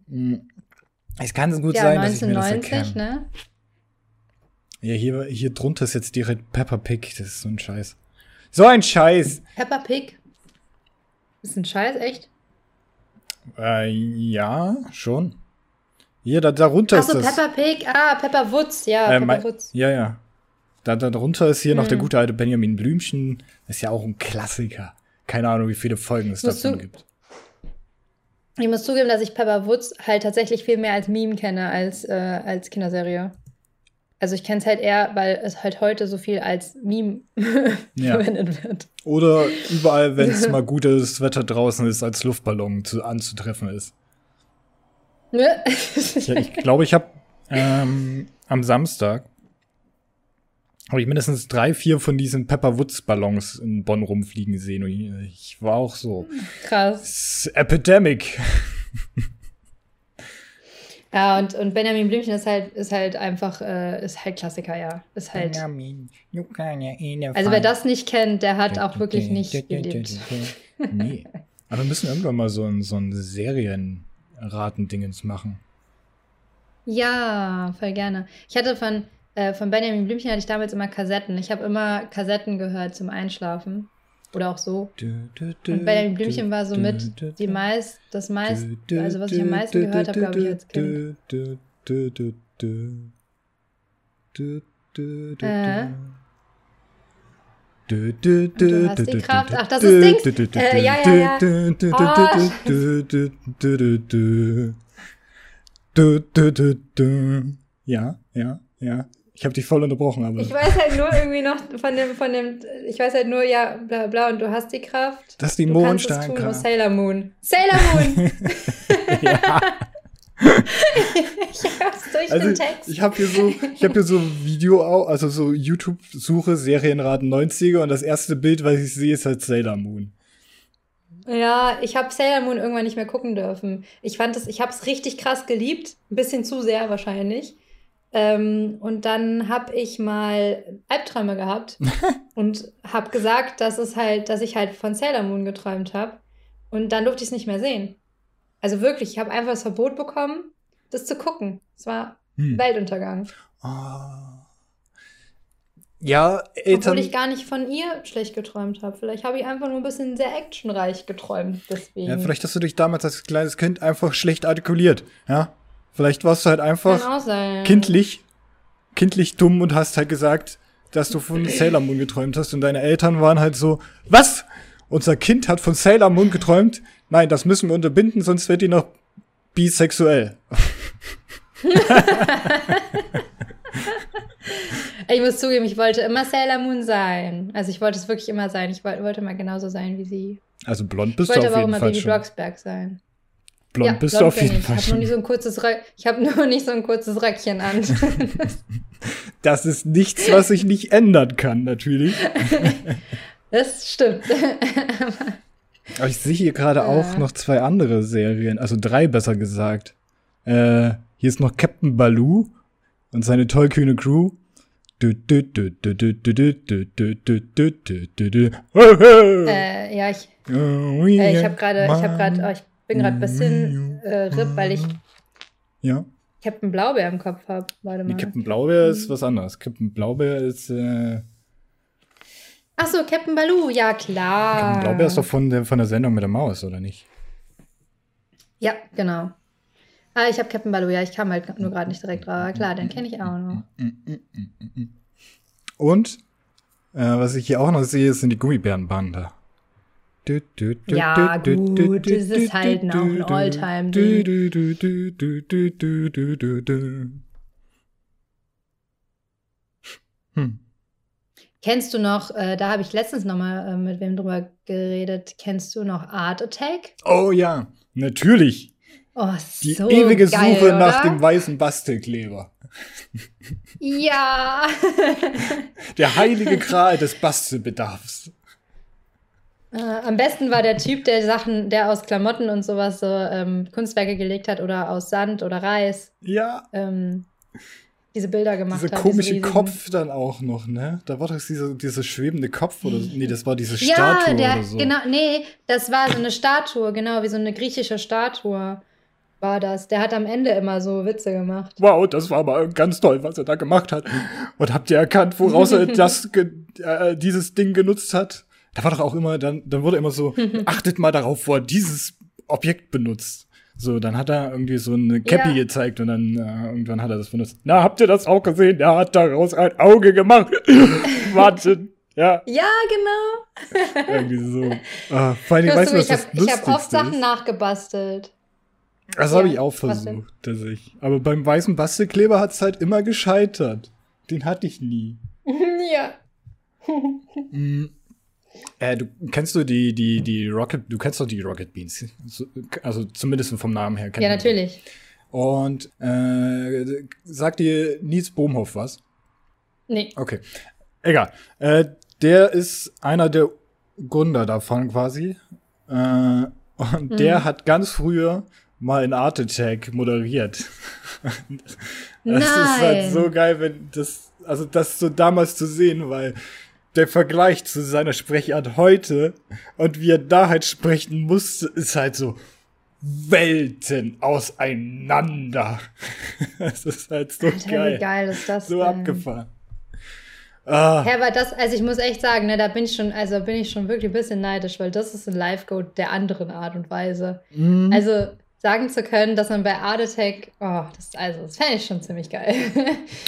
S1: Hm. Es kann gut
S2: ja,
S1: sein, dass ich mir das
S2: 1990,
S1: erkenne.
S2: ne?
S1: Ja, hier, hier drunter ist jetzt direkt Peppa Pig. Das ist so ein Scheiß. So ein Scheiß!
S2: Peppa Pig. Ist ein Scheiß, echt?
S1: Äh, ja, schon. Hier, da, darunter
S2: Achso,
S1: ist das.
S2: Peppa Pig. Ah, Peppa Woods, ja,
S1: äh,
S2: Peppa Woods.
S1: ja, ja. Da, da drunter ist hier noch der
S2: Hm.
S1: gute alte Benjamin Blümchen. Ist ja auch ein Klassiker. Keine Ahnung, wie viele Folgen es davon
S2: du-
S1: gibt.
S2: Ich muss zugeben, dass ich Peppa Woods halt tatsächlich viel mehr als Meme kenne als, äh, als Kinderserie. Also ich kenne es halt eher, weil es halt heute so viel als Meme
S1: Ja.
S2: verwendet wird.
S1: Oder überall, wenn es mal gutes Wetter draußen ist, als Luftballon zu, anzutreffen ist.
S2: Ne?
S1: Ja, ich glaube, ich habe ähm, am Samstag habe ich mindestens drei, vier von diesen Pepper Woods Ballons in Bonn rumfliegen sehen. Und ich, war auch so.
S2: Krass.
S1: "It's Epidemic.
S2: Ja, und, und Benjamin Blümchen ist halt, ist halt einfach, äh, ist halt Klassiker, ja. Ist halt. Also wer das nicht kennt, der hat auch wirklich nicht gelebt.
S1: Nee. Aber wir müssen irgendwann mal so ein, so ein Serienratendingens machen.
S2: Ja, voll gerne. Ich hatte von, äh, von Benjamin Blümchen hatte ich damals immer Kassetten. Ich habe immer Kassetten gehört zum Einschlafen. Oder auch so. Und Benjamin Blümchen war so mit die meist, das meist, also was ich am meisten gehört habe, glaube ich, als Kind. Äh. du hast die Kraft. Ach, das ist Dings. Äh, ja, ja, ja.
S1: Ja, ja, ja. Ich habe dich voll unterbrochen, aber
S2: Ich weiß halt nur irgendwie noch von dem, von dem, ich weiß halt nur, ja, bla bla, und du hast die Kraft.
S1: Das ist die
S2: tun, oh,
S1: Mondsteinkraft.
S2: Sailor Moon. Sailor Moon!
S1: ja.
S2: ich hab's durch
S1: Also
S2: den Text.
S1: ich habe hier so, ich habe hier so Video, also so YouTube-Suche Serienraten 90er und das erste Bild, was ich sehe, ist halt Sailor Moon.
S2: Ja, ich habe Sailor Moon irgendwann nicht mehr gucken dürfen. Ich fand es, ich habe es richtig krass geliebt, ein bisschen zu sehr wahrscheinlich. Ähm, und dann habe ich mal Albträume gehabt und habe gesagt, dass es halt, dass ich halt von Sailor Moon geträumt habe. Und dann durfte ich es nicht mehr sehen. Also wirklich, ich habe einfach das Verbot bekommen, das zu gucken. Es war
S1: Hm.
S2: Weltuntergang.
S1: Ah. Ja, Eltern.
S2: Obwohl ich gar nicht von ihr schlecht geträumt habe. Vielleicht habe ich einfach nur ein bisschen sehr actionreich geträumt. Deswegen.
S1: Ja, vielleicht hast du dich damals als kleines Kind einfach schlecht artikuliert. Ja, vielleicht warst du halt einfach kindlich, kindlich dumm und hast halt gesagt, dass du von Sailor Moon geträumt hast und deine Eltern waren halt so, was? Unser Kind hat von Sailor Moon geträumt? Nein, das müssen wir unterbinden, sonst wird die noch bisexuell.
S2: Ich muss zugeben, ich wollte immer Sailor Moon sein. Also ich wollte es wirklich immer sein. Ich wollte, wollte mal genauso sein wie sie.
S1: Also blond
S2: Ich
S1: bist du
S2: wollte
S1: auf
S2: aber auch
S1: jeden
S2: immer
S1: Fall
S2: Baby
S1: schon.
S2: Blocksberg sein.
S1: Blond ja, bist
S2: blond
S1: du
S2: auf
S1: jeden
S2: ich.
S1: Fall.
S2: Ich habe nur, so hab nur nicht so ein kurzes Röckchen an.
S1: das ist nichts, was ich nicht ändern kann, natürlich.
S2: das stimmt.
S1: Aber ich sehe hier gerade äh.
S2: auch
S1: noch zwei andere Serien, also drei besser gesagt. Äh, hier ist noch Captain Baloo und seine tollkühne Crew.
S2: Äh, ja, ich, äh, ich habe gerade, bin gerade ein bisschen äh, RIP, weil ich
S1: Ja,
S2: Captain Blaubeer im Kopf habe. Warte
S1: nee. Captain Blaubeer ist was anderes. Captain Blaubeer ist, äh,
S2: Ach so, Captain Baloo, ja klar.
S1: Captain Blaubeer ist doch von der, von der Sendung mit der Maus, oder nicht?
S2: Ja, genau. Ah, ich habe Captain Baloo, ja, ich kam halt nur gerade nicht direkt drauf. Klar, den kenne ich auch noch.
S1: Und, äh, was ich hier auch noch sehe, sind die Gummibärenbande.
S2: Ja, gut,
S1: es
S2: ist halt noch ein
S1: Alltime. Hm.
S2: Kennst du noch, äh, da habe ich letztens noch mal äh, mit wem drüber geredet, kennst du noch Art Attack?
S1: Oh ja, natürlich.
S2: Oh,
S1: Die
S2: so
S1: ewige
S2: geil,
S1: Suche
S2: oder?
S1: nach dem weißen Bastelkleber.
S2: Ja.
S1: Der heilige Gral des Bastelbedarfs.
S2: Äh, am besten war der Typ, der Sachen, der aus Klamotten und sowas so ähm, Kunstwerke gelegt hat oder aus Sand oder Reis
S1: Ja,
S2: ähm, diese Bilder gemacht
S1: dieser
S2: hat.
S1: komische
S2: diese riesigen-
S1: Kopf dann auch noch, ne? Da war doch dieser, dieser schwebende Kopf oder so. Nee, das war diese
S2: Ja,
S1: Statue
S2: der,
S1: oder so.
S2: genau, nee, das war so eine Statue, genau, wie so eine griechische Statue war das. Der hat am Ende immer so Witze gemacht.
S1: Wow, das war aber ganz toll, was er da gemacht hat. Und habt ihr erkannt, woraus er das äh, dieses Ding genutzt hat? Da war doch auch immer, dann, dann wurde immer so, achtet mal darauf, wo er dieses Objekt benutzt. So, dann hat er irgendwie so eine Cappy
S2: Ja.
S1: gezeigt und dann äh, irgendwann hat er das benutzt. Na, habt ihr das auch gesehen? Er hat daraus ein Auge gemacht. Warte, ja,
S2: Ja, genau.
S1: irgendwie so. Ah, vor allem, weißt
S2: du,
S1: was
S2: ich
S1: das
S2: habe ich hab oft Sachen
S1: ist?
S2: nachgebastelt.
S1: Das habe
S2: Ja,
S1: ich auch versucht, tatsächlich. Aber beim weißen Bastelkleber hat es halt immer gescheitert. Den hatte ich nie.
S2: ja.
S1: Äh, du kennst du die, die, die Rocket, du kennst doch die Rocket Beans. So, Also zumindest vom Namen her. kennt
S2: Ja,
S1: man die.
S2: natürlich.
S1: Und äh, sagt dir Nils Bohmhoff was?
S2: Nee.
S1: Okay. Egal. Äh, der ist einer der Gründer davon quasi. Äh, und
S2: Mhm.
S1: der hat ganz früher mal in Art Attack moderiert. Das ist halt
S2: Nein.
S1: so geil, wenn das, also das so damals zu sehen, weil der Vergleich zu seiner Sprechart heute und wie er da halt sprechen musste, ist halt so Welten auseinander. Das ist halt so
S2: Alter,
S1: geil.
S2: wie geil ist das
S1: So
S2: denn?
S1: abgefahren. Ah,
S2: Ja, aber das, also ich muss echt sagen, ne, da bin ich schon, also bin ich schon wirklich ein bisschen neidisch, weil das ist ein Live-Goat der anderen Art und Weise.
S1: mhm.
S2: Also sagen zu können, dass man bei Art Attack, oh, das, also, das fände ich schon ziemlich geil.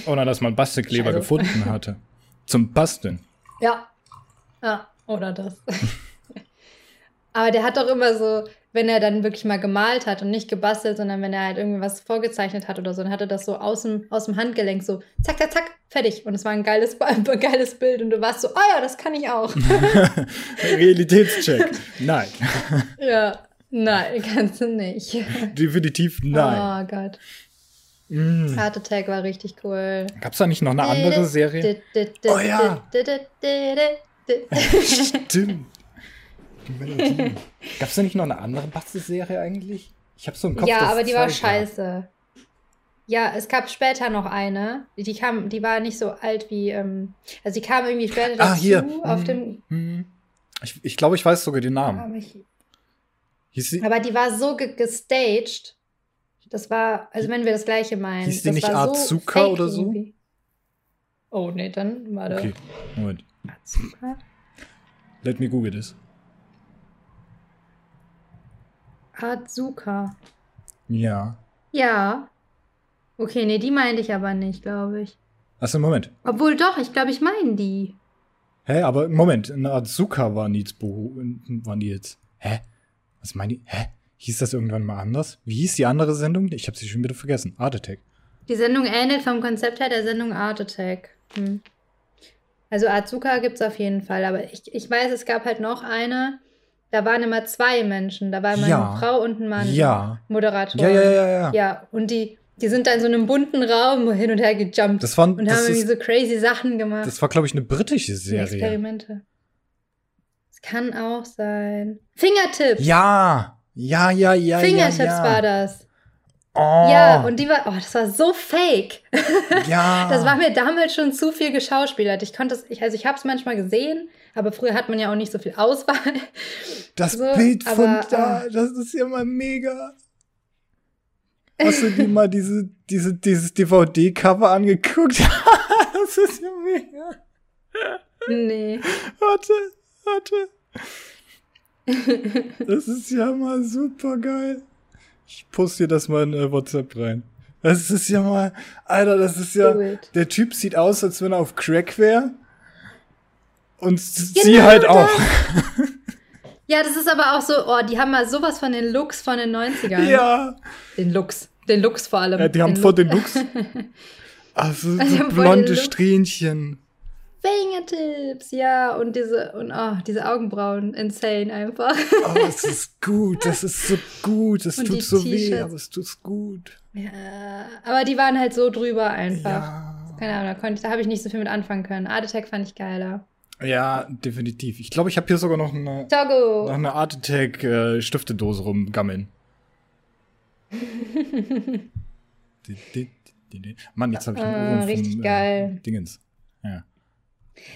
S1: Oder dass man Bastelkleber
S2: Also-
S1: gefunden hatte. Zum Basteln.
S2: Ja. Ja, oder das. aber der hat doch immer so, wenn er dann wirklich mal gemalt hat und nicht gebastelt, sondern wenn er halt irgendwie was vorgezeichnet hat oder so, dann hatte das so aus dem, aus dem Handgelenk so, zack, zack, zack, fertig. Und es war ein geiles, ein geiles Bild und du warst so, oh ja, das kann ich auch.
S1: Realitätscheck. Nein.
S2: ja, nein, kannst du nicht.
S1: Definitiv nein.
S2: Oh Gott.
S1: Mm.
S2: Heart Attack war richtig cool.
S1: Gab's da nicht noch eine andere Serie? Oh ja. Stimmt. Die Melodie. Gab's da nicht noch eine andere Bastelserie eigentlich? Ich habe so im Kopf.
S2: Ja, aber
S1: es
S2: die war scheiße. Ja, es gab später noch eine. Die kam, die war nicht so alt wie, ähm, also die kam irgendwie später
S1: Ah,
S2: dazu
S1: hier.
S2: auf
S1: Mhm.
S2: dem.
S1: Hm. Ich, ich glaube, ich weiß sogar den Namen.
S2: Aber, ich,
S1: Hieß sie,
S2: aber die war so ge gestaged. Das war, also wenn wir das gleiche meinen.
S1: Hieß die
S2: das
S1: nicht
S2: war
S1: Azuka
S2: fake
S1: oder so?
S2: irgendwie. Oh, nee, dann warte.
S1: okay, Moment.
S2: Azuka?
S1: Let me google this.
S2: Azuka.
S1: Ja.
S2: Ja. Okay, nee, die meinte ich aber nicht, glaube ich.
S1: Achso, Moment.
S2: Obwohl doch, ich glaube, ich meine die.
S1: Hä, aber Moment. Eine Azuka war Bohu. Waren die jetzt? Hä? Was meinen die? Hä? Hieß das irgendwann mal anders? Wie hieß die andere Sendung? Ich habe sie schon wieder vergessen. Art Attack.
S2: Die Sendung ähnelt vom Konzept her der Sendung Art Attack. Hm. Also Azuka gibt es auf jeden Fall, aber ich, ich weiß, es gab halt noch eine, da waren immer zwei Menschen. Da war immer
S1: Ja.
S2: eine Frau und ein Mann.
S1: Ja.
S2: Moderator.
S1: Ja, ja, ja, ja.
S2: Ja, und die, die sind da in so einem bunten Raum hin und her gejumpt
S1: Das waren,
S2: und
S1: das
S2: haben irgendwie
S1: ist,
S2: so crazy Sachen gemacht.
S1: das war, glaube ich, eine britische Serie.
S2: Experimente. kann auch sein. Fingertips.
S1: Ja, ja, ja, ja.
S2: Fingertips
S1: ja, ja.
S2: war das.
S1: Oh,
S2: Ja, und die war, oh, das war so fake.
S1: ja.
S2: Das war mir damals schon zu viel geschauspielert. Ich konnte es, ich, also ich habe es manchmal gesehen, aber früher hat man ja auch nicht so viel Auswahl.
S1: Das
S2: so,
S1: Bild von
S2: aber,
S1: da, das ist ja mal mega. Hast du dir mal diese, diese, dieses DVD-Cover angeguckt? das ist ja mega.
S2: Nee.
S1: Warte, warte. Das ist ja mal super geil. Ich poste dir das mal in äh, WhatsApp rein. Das ist ja mal, Alter, das ist ja, der Typ sieht aus, als wenn er auf Crack wäre. Und sie
S2: Genau
S1: halt auch.
S2: Ja, das ist aber auch so, oh, die haben mal sowas von den Looks von den 90ern.
S1: Ja.
S2: Den Looks. Den Looks vor allem.
S1: ja, die haben
S2: den
S1: voll
S2: Look.
S1: den Looks. Also so
S2: voll
S1: blonde. Strähnchen.
S2: Fingertips, ja. Und diese, und oh, diese Augenbrauen, insane einfach.
S1: Oh, es ist gut, das ist so gut. Es tut so weh, aber es tut gut.
S2: ja, aber die waren halt so drüber einfach.
S1: Ja.
S2: Keine Ahnung, da, konnte da habe ich nicht so viel mit anfangen können. Art Attack fand ich geiler.
S1: Ja, definitiv. Ich glaube, ich habe hier sogar noch eine,
S2: Togo!
S1: noch eine Art Attack äh, Stiftedose rumgammeln. Mann, jetzt habe ich einen
S2: Ah,
S1: Ohrwurm
S2: richtig
S1: vom,
S2: geil.
S1: Äh, Dingens. Ja.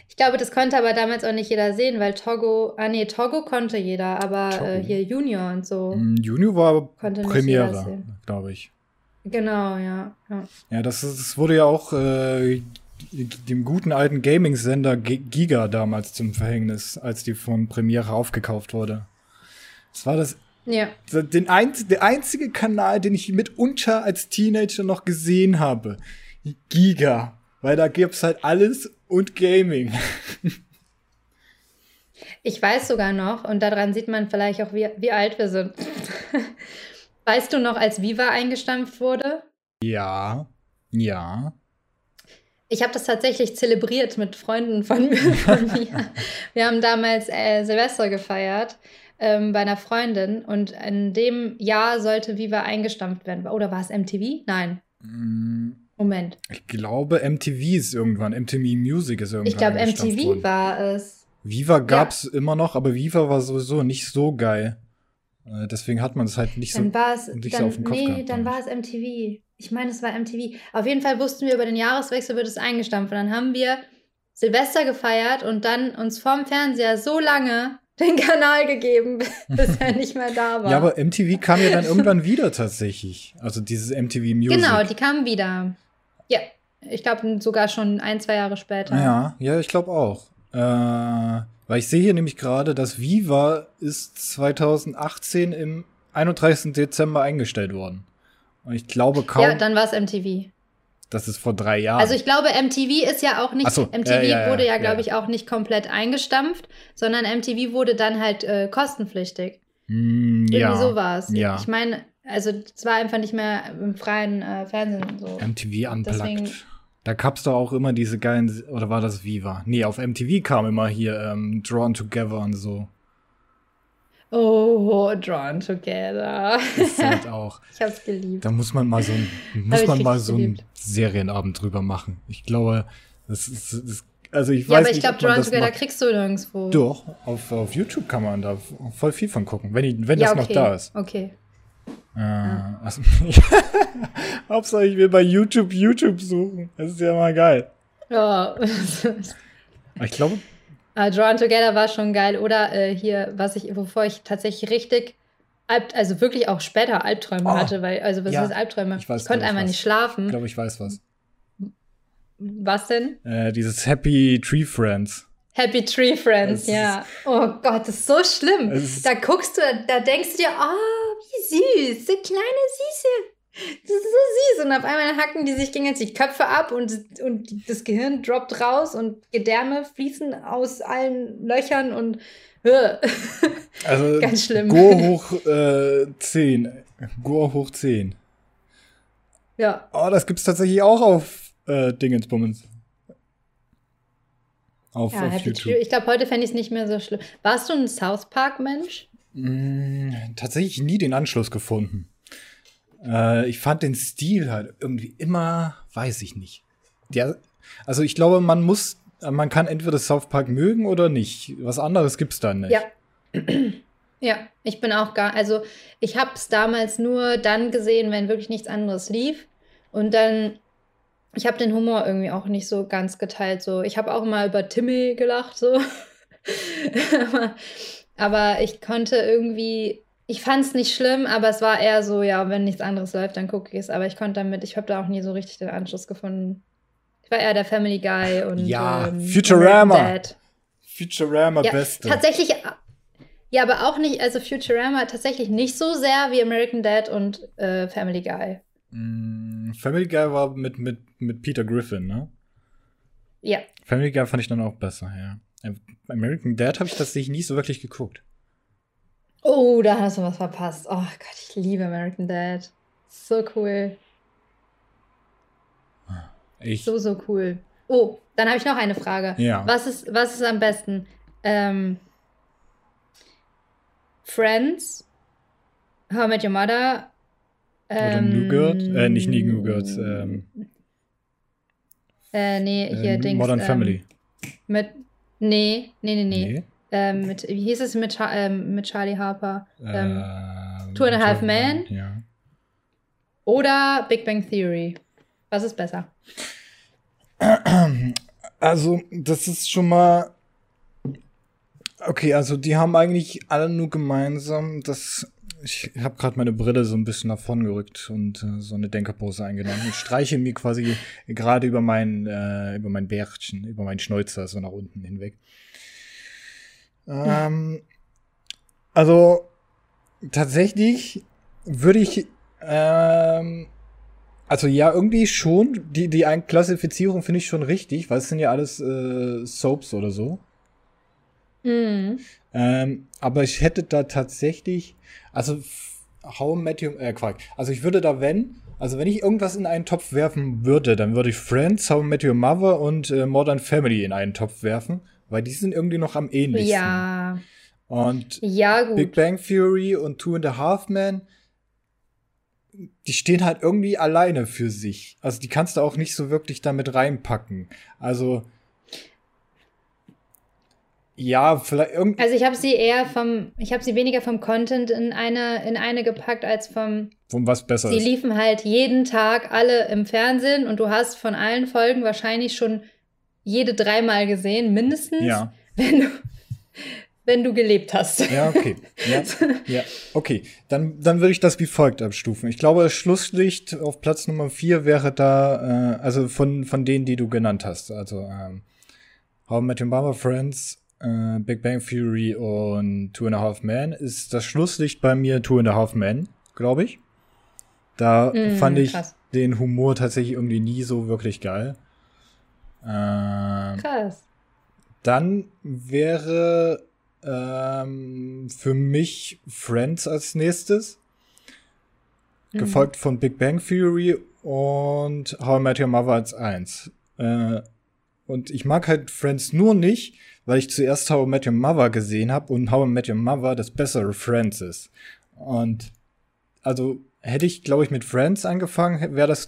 S2: Ich glaube, das konnte aber damals auch nicht jeder sehen, weil Togo, ah nee, Togo konnte jeder, aber äh, hier Junior und so.
S1: Mm, Junior war
S2: Konnte
S1: Premiere, glaube ich.
S2: Genau, ja. ja.
S1: Ja, das, ist, das wurde ja auch äh, dem guten alten Gaming-Sender Giga damals zum Verhängnis, als die von Premiere aufgekauft wurde. Das war das
S2: Ja.
S1: den ein, der einzige Kanal, den ich mitunter als Teenager noch gesehen habe. Giga. Weil da gibt's halt alles und Gaming.
S2: Ich weiß sogar noch, und daran sieht man vielleicht auch, wie, wie alt wir sind. weißt du noch, als Viva eingestampft wurde?
S1: Ja. Ja.
S2: Ich habe das tatsächlich zelebriert mit Freunden von, von mir. Wir haben damals äh, Silvester gefeiert ähm, bei einer Freundin und in dem Jahr sollte Viva eingestampft werden. Oder war es MTV? Nein.
S1: Mm,
S2: Moment.
S1: Ich glaube, MTV ist irgendwann. MTV Music ist irgendwann.
S2: Ich glaube, MTV
S1: worden.
S2: war es.
S1: Viva gab's immer noch, aber Viva war sowieso nicht so geil. Äh, deswegen hat man es halt nicht so.
S2: Dann war es,
S1: nicht so
S2: dann,
S1: auf den Kopf
S2: nee,
S1: gehabt,
S2: dann war es MTV. Ich meine, es war MTV. Auf jeden Fall wussten wir, über den Jahreswechsel wird es eingestampft. Und dann haben wir Silvester gefeiert und dann uns vorm Fernseher so lange den Kanal gegeben, bis er nicht mehr da war.
S1: Ja, aber MTV kam ja dann irgendwann wieder tatsächlich. Also dieses MTV Music.
S2: genau, die kamen wieder. Ja, ich glaube sogar schon ein, zwei Jahre später.
S1: Ja, ja, ich glaube auch. Äh, weil ich sehe hier nämlich gerade, dass Viva ist 2018 im 31. Dezember eingestellt worden. Und ich glaube kaum,
S2: Ja, dann war es MTV.
S1: das ist vor drei Jahren.
S2: Also ich glaube, MTV ist ja auch nicht,
S1: so,
S2: MTV
S1: ja, ja, ja,
S2: wurde ja, glaube ich, auch nicht komplett eingestampft, sondern MTV wurde dann halt äh, kostenpflichtig.
S1: Hm,
S2: Irgendwie
S1: ja,
S2: so war es.
S1: Ja.
S2: Ich meine, also es war einfach nicht mehr im freien äh, Fernsehen so.
S1: MTV unplugged. Da gab's doch auch immer diese geilen, oder war das Viva? Nee, auf MTV kam immer hier ähm, Drawn Together und so.
S2: Oh, Drawn Together.
S1: Das halt auch.
S2: Ich hab's geliebt.
S1: Da muss man mal so ein, muss man mal so einen. Serienabend drüber machen. Ich glaube, das ist, das, also ich
S2: Ja,
S1: weiß
S2: aber ich glaube, Drawn Together kriegst du nirgendwo.
S1: Doch, auf, auf YouTube kann man da voll viel von gucken, wenn, ich, wenn
S2: ja,
S1: das
S2: okay.
S1: noch da ist.
S2: Okay.
S1: Äh, also, Hauptsache, ich will bei YouTube YouTube suchen. Das ist ja mal geil.
S2: Ja.
S1: Ich glaube,
S2: Ah, Drawn Together war schon geil. Oder äh, hier, was ich, wovor ich tatsächlich richtig, also wirklich auch später Albträume
S1: Oh,
S2: hatte, weil, also was
S1: ja,
S2: ist Albträume?
S1: ich weiß,
S2: konnte
S1: ich,
S2: einfach
S1: was.
S2: nicht schlafen.
S1: ich glaube, ich weiß was.
S2: Was denn?
S1: Äh, dieses Happy Tree Friends.
S2: Happy Tree Friends,
S1: Es ist-
S2: ja. Oh Gott, das ist so schlimm.
S1: Es ist-
S2: Da guckst du, da denkst du dir, oh, wie süß, so kleine Süße. Das ist so süß. Und auf einmal hacken die sich gegenseitig die Köpfe ab und, und das Gehirn droppt raus und Gedärme fließen aus allen Löchern und äh.
S1: Also
S2: Ganz schlimm.
S1: Go hoch äh, 10. Go hoch 10.
S2: ja.
S1: Oh, das gibt's tatsächlich auch auf äh, Dingensbummens. Auf,
S2: Ja,
S1: auf
S2: Happy
S1: YouTube.
S2: Tree. Ich glaube, heute fände ich es nicht mehr so schlimm. Warst du ein South Park-Mensch?
S1: Mm, tatsächlich nie den Anschluss gefunden. Äh, ich fand den Stil halt irgendwie immer, weiß ich nicht. Der, also ich glaube, man muss man kann entweder South Park mögen oder nicht. Was anderes gibt's da nicht.
S2: Ja. ja, ich bin auch gar, also ich habe es damals nur dann gesehen, wenn wirklich nichts anderes lief. Und dann, ich habe den Humor irgendwie auch nicht so ganz geteilt. So, ich habe auch mal über Timmy gelacht, so. aber, aber ich konnte irgendwie, ich fand es nicht schlimm, aber es war eher so, ja, wenn nichts anderes läuft, dann gucke ich es. Aber ich konnte damit, ich habe da auch nie so richtig den Anschluss gefunden. Ich war eher der Family Guy und
S1: Ja,
S2: ähm,
S1: Futurama. Futurama
S2: Ja,
S1: Beste.
S2: tatsächlich, ja, aber auch nicht, also Futurama tatsächlich nicht so sehr wie American Dad und äh, Family Guy.
S1: Mm, Family Guy war mit, mit, mit Peter Griffin, ne?
S2: Ja,
S1: Family Guy fand ich dann auch besser, ja. American Dad habe ich tatsächlich nie so wirklich geguckt.
S2: Oh, da hast du was verpasst. Oh Gott, ich liebe American Dad. So cool.
S1: Ich,
S2: So, so cool. Oh, dann habe ich noch eine Frage.
S1: Ja.
S2: Was ist, was ist am besten? Ähm, Friends, How I Met Your Mother,
S1: oder New Girl? Äh, nicht New Girl. Ähm,
S2: Äh, nee, hier
S1: äh,
S2: Dings.
S1: Modern
S2: ähm,
S1: Family.
S2: Mit, nee, nee, nee, nee.
S1: Nee.
S2: Ähm, mit, wie hieß es mit, ähm, mit Charlie Harper? Ähm,
S1: Ähm,
S2: Two and a Half Men?
S1: Ja.
S2: oder Big Bang Theory? Was ist besser?
S1: Also, das ist schon mal. Okay, also die haben eigentlich alle nur gemeinsam, dass ich habe gerade meine Brille so ein bisschen davon gerückt und äh, so eine Denkerpose eingenommen und streiche mir quasi gerade über mein äh, über mein Bärtchen, über meinen Schnäuzer so nach unten hinweg. Ähm, also tatsächlich würde ich ähm, also ja, irgendwie schon. Die, die Klassifizierung finde ich schon richtig, weil es sind ja alles äh, Soaps oder so.
S2: Mhm.
S1: Ähm, aber ich hätte da tatsächlich, also How Met Your, äh, Quark. Also ich würde da, wenn, also wenn ich irgendwas in einen Topf werfen würde, dann würde ich Friends, How Met Your Mother und äh, Modern Family in einen Topf werfen, weil die sind irgendwie noch am ähnlichsten.
S2: Ja,
S1: Und
S2: ja.
S1: Big Bang Theory und Two and a Half Men, die stehen halt irgendwie alleine für sich. Also die kannst du auch nicht so wirklich damit reinpacken. Also ja, vielleicht irgendwie.
S2: Also ich habe sie eher vom, ich habe sie weniger vom Content in eine, in eine gepackt als vom,
S1: Von was besser
S2: sie liefen halt jeden Tag alle im Fernsehen und du hast von allen Folgen wahrscheinlich schon jede dreimal gesehen, mindestens,
S1: Ja,
S2: wenn du, wenn du gelebt hast.
S1: ja, okay. Ja, ja, okay. Dann, dann würde ich das wie folgt abstufen. Ich glaube, das Schlusslicht auf Platz Nummer vier wäre da, äh, also von, von denen, die du genannt hast. Also ähm, How I Met Your Mother, Friends, äh, Big Bang Theory und Two and a Half Men ist das Schlusslicht bei mir Two and a Half Men, glaube ich. Da
S2: Mm,
S1: fand ich
S2: krass.
S1: den Humor tatsächlich irgendwie nie so wirklich geil. Ähm,
S2: Krass.
S1: dann wäre ähm, für mich Friends als nächstes,
S2: Mhm.
S1: gefolgt von Big Bang Theory und How I Met Your Mother als eins. Äh, und ich mag halt Friends nur nicht, weil ich zuerst How I Met Your Mother gesehen habe und How I Met Your Mother das bessere Friends ist. Und also hätte ich, glaube ich, mit Friends angefangen, wäre das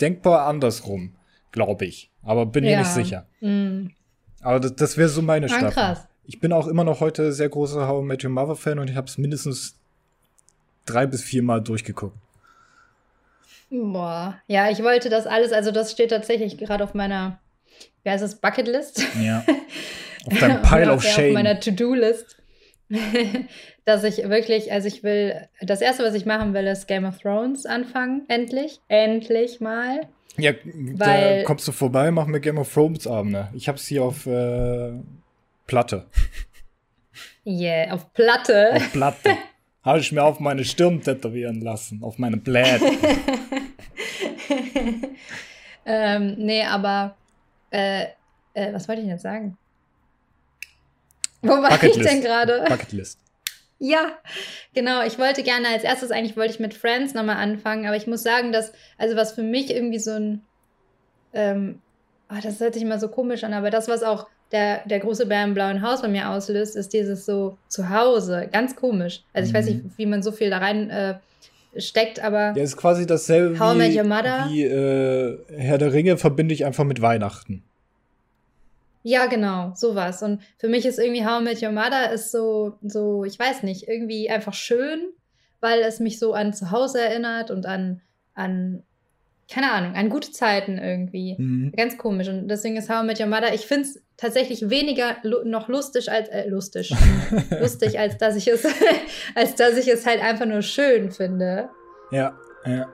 S1: denkbar andersrum, glaube ich. Aber bin mir
S2: Ja.
S1: nicht sicher.
S2: Mm.
S1: Aber das, das wäre so meine
S2: Ah,
S1: Staffel.
S2: krass.
S1: Ich bin auch immer noch heute sehr großer How I Met Your Mother Fan und ich habe es mindestens drei bis vier Mal durchgeguckt.
S2: Boah. Ja, ich wollte das alles, also das steht tatsächlich gerade auf meiner, wie heißt es, Bucketlist?
S1: Ja. Auf deinem Pile of
S2: eher Auf
S1: Shame.
S2: meiner To-Do-List. dass ich wirklich, also ich will, das erste, was ich machen will, ist Game of Thrones anfangen. Endlich. Endlich mal.
S1: Ja,
S2: Weil-
S1: da kommst du vorbei, mach mir Game of Thrones Abende. Ich hab's hier auf äh, Platte.
S2: Yeah, auf Platte.
S1: Auf Platte. Habe ich mir auf meine Stirn tätowieren lassen. Auf meine Blätter.
S2: ähm, nee, aber äh, äh, was wollte ich jetzt sagen? Wo war ich
S1: Bucketlist.
S2: denn gerade?
S1: Bucketlist.
S2: Ja, genau. Ich wollte gerne als erstes eigentlich wollte ich mit Friends nochmal anfangen, aber ich muss sagen, dass, also was für mich irgendwie so ein, ähm, ah, das hört sich immer so komisch an, aber das, was auch der, der große Bär im blauen Haus bei mir auslöst, ist dieses so zu Hause. Ganz komisch. Also ich weiß
S1: Mhm.
S2: nicht, wie man so viel da rein äh, steckt, aber
S1: Ja, ist quasi dasselbe
S2: How
S1: wie, wie äh, Herr der Ringe verbinde ich einfach mit Weihnachten.
S2: Ja, genau, sowas. Und für mich ist irgendwie How I Met Your Mother ist so, so, ich weiß nicht, irgendwie einfach schön, weil es mich so an zu Hause erinnert und an, an keine Ahnung, an gute Zeiten irgendwie. Mhm. Ganz komisch. Und deswegen ist How I Met Your Mother, ich finde es tatsächlich weniger lu noch lustig als, äh, lustig, lustig, als dass ich es, als dass ich es halt einfach nur schön finde.
S1: Ja, ja.